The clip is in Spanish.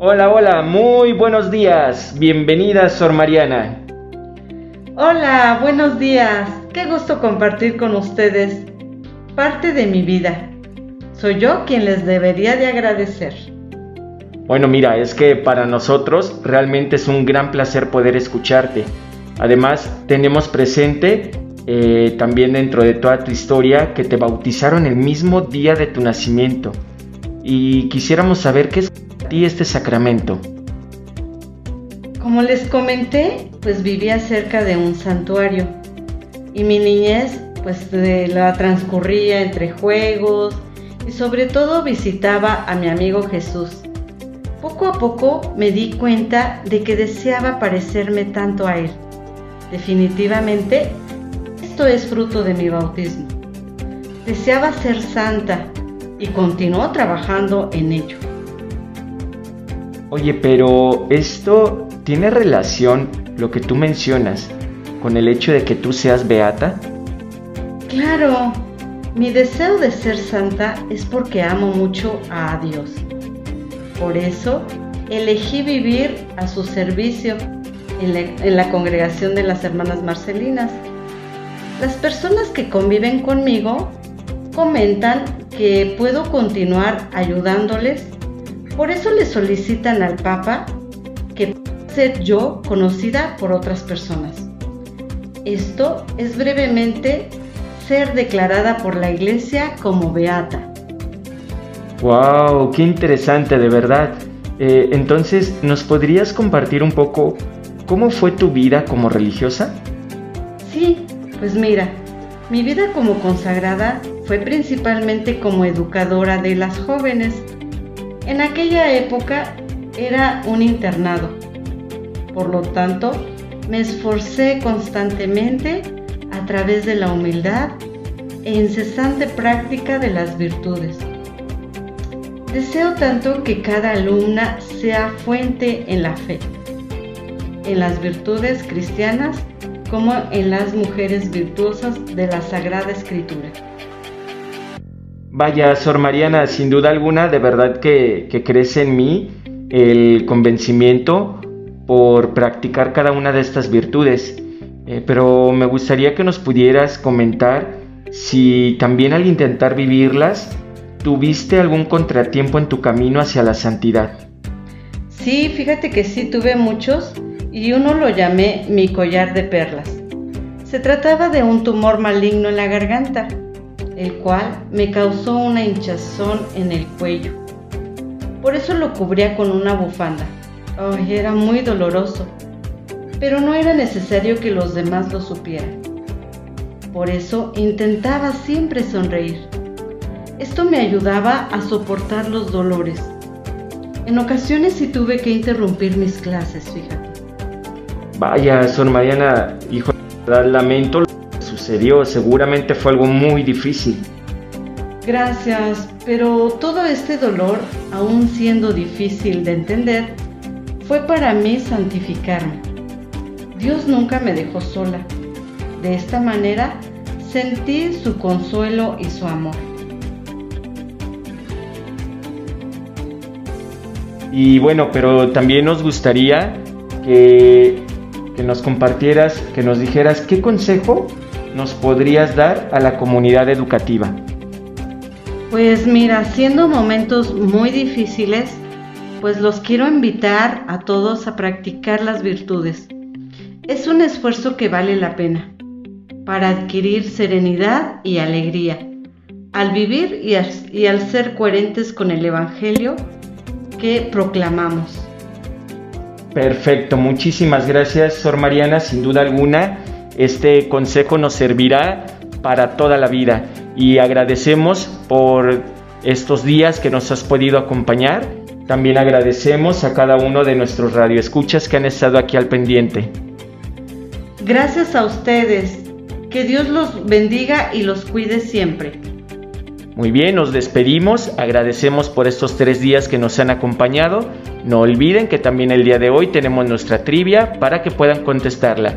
Hola, muy buenos días. Bienvenida, Sor Mariana. Hola, buenos días. Qué gusto compartir con ustedes parte de mi vida. Soy yo quien les debería de agradecer. Bueno, mira, es que para nosotros realmente es un gran placer poder escucharte. Además, tenemos presente eh, también dentro de toda tu historia que te bautizaron el mismo día de tu nacimiento. Y quisiéramos saber qué es ti este sacramento. Como les comenté, pues vivía cerca de un santuario y mi niñez pues la transcurría entre juegos y sobre todo visitaba a mi amigo Jesús. Poco a poco me di cuenta de que deseaba parecerme tanto a él. Definitivamente, esto es fruto de mi bautismo. Deseaba ser santa y continuó trabajando en ello. Oye, pero esto tiene relación, lo que tú mencionas, con el hecho de que tú seas beata? Claro, mi deseo de ser santa es porque amo mucho a Dios. Por eso elegí vivir a su servicio en la, congregación de las hermanas Marcelinas. Las personas que conviven conmigo comentan que puedo continuar ayudándoles, por eso le solicitan al Papa que ser yo conocida por otras personas. Esto es brevemente ser declarada por la Iglesia como beata. ¡Wow! ¡Qué interesante, de verdad! Eh, entonces, ¿nos podrías compartir un poco cómo fue tu vida como religiosa? Sí, pues mira, mi vida como consagrada fue principalmente como educadora de las jóvenes. En aquella época era un internado. Por lo tanto, me esforcé constantemente a través de la humildad e incesante práctica de las virtudes. Deseo tanto que cada alumna sea fuente en la fe, en las virtudes cristianas como en las mujeres virtuosas de la Sagrada Escritura. Vaya, Sor Mariana, sin duda alguna, de verdad que, crece en mí el convencimiento por practicar cada una de estas virtudes. Eh, pero me gustaría que nos pudieras comentar si también al intentar vivirlas ¿Tuviste algún contratiempo en tu camino hacia la santidad? Sí, fíjate que sí tuve muchos y uno lo llamé mi collar de perlas. Se trataba de un tumor maligno en la garganta, el cual me causó una hinchazón en el cuello. Por eso lo cubría con una bufanda. Ay, era muy doloroso, pero no era necesario que los demás lo supieran. Por eso intentaba siempre sonreír. Esto me ayudaba a soportar los dolores. En ocasiones sí tuve que interrumpir mis clases, fíjate. Vaya, Sor Mariana, hijo, lamento que sucedió. Seguramente fue algo muy difícil. Gracias, pero todo este dolor, aún siendo difícil de entender, fue para mí santificarme. Dios nunca me dejó sola. De esta manera sentí su consuelo y su amor. Y bueno, pero también nos gustaría que, nos compartieras, que nos dijeras qué consejo nos podrías dar a la comunidad educativa. Pues mira, siendo momentos muy difíciles, pues los quiero invitar a todos a practicar las virtudes. Es un esfuerzo que vale la pena para adquirir serenidad y alegría. Al vivir y y al ser coherentes con el Evangelio, que proclamamos. Perfecto, muchísimas gracias, Sor Mariana. Sin duda alguna, este consejo nos servirá para toda la vida y agradecemos por estos días que nos has podido acompañar. También agradecemos a cada uno de nuestros radioescuchas que han estado aquí al pendiente. Gracias a ustedes. Que Dios los bendiga y los cuide siempre. Muy bien, nos despedimos, agradecemos por estos tres días que nos han acompañado. No olviden que también el día de hoy tenemos nuestra trivia para que puedan contestarla.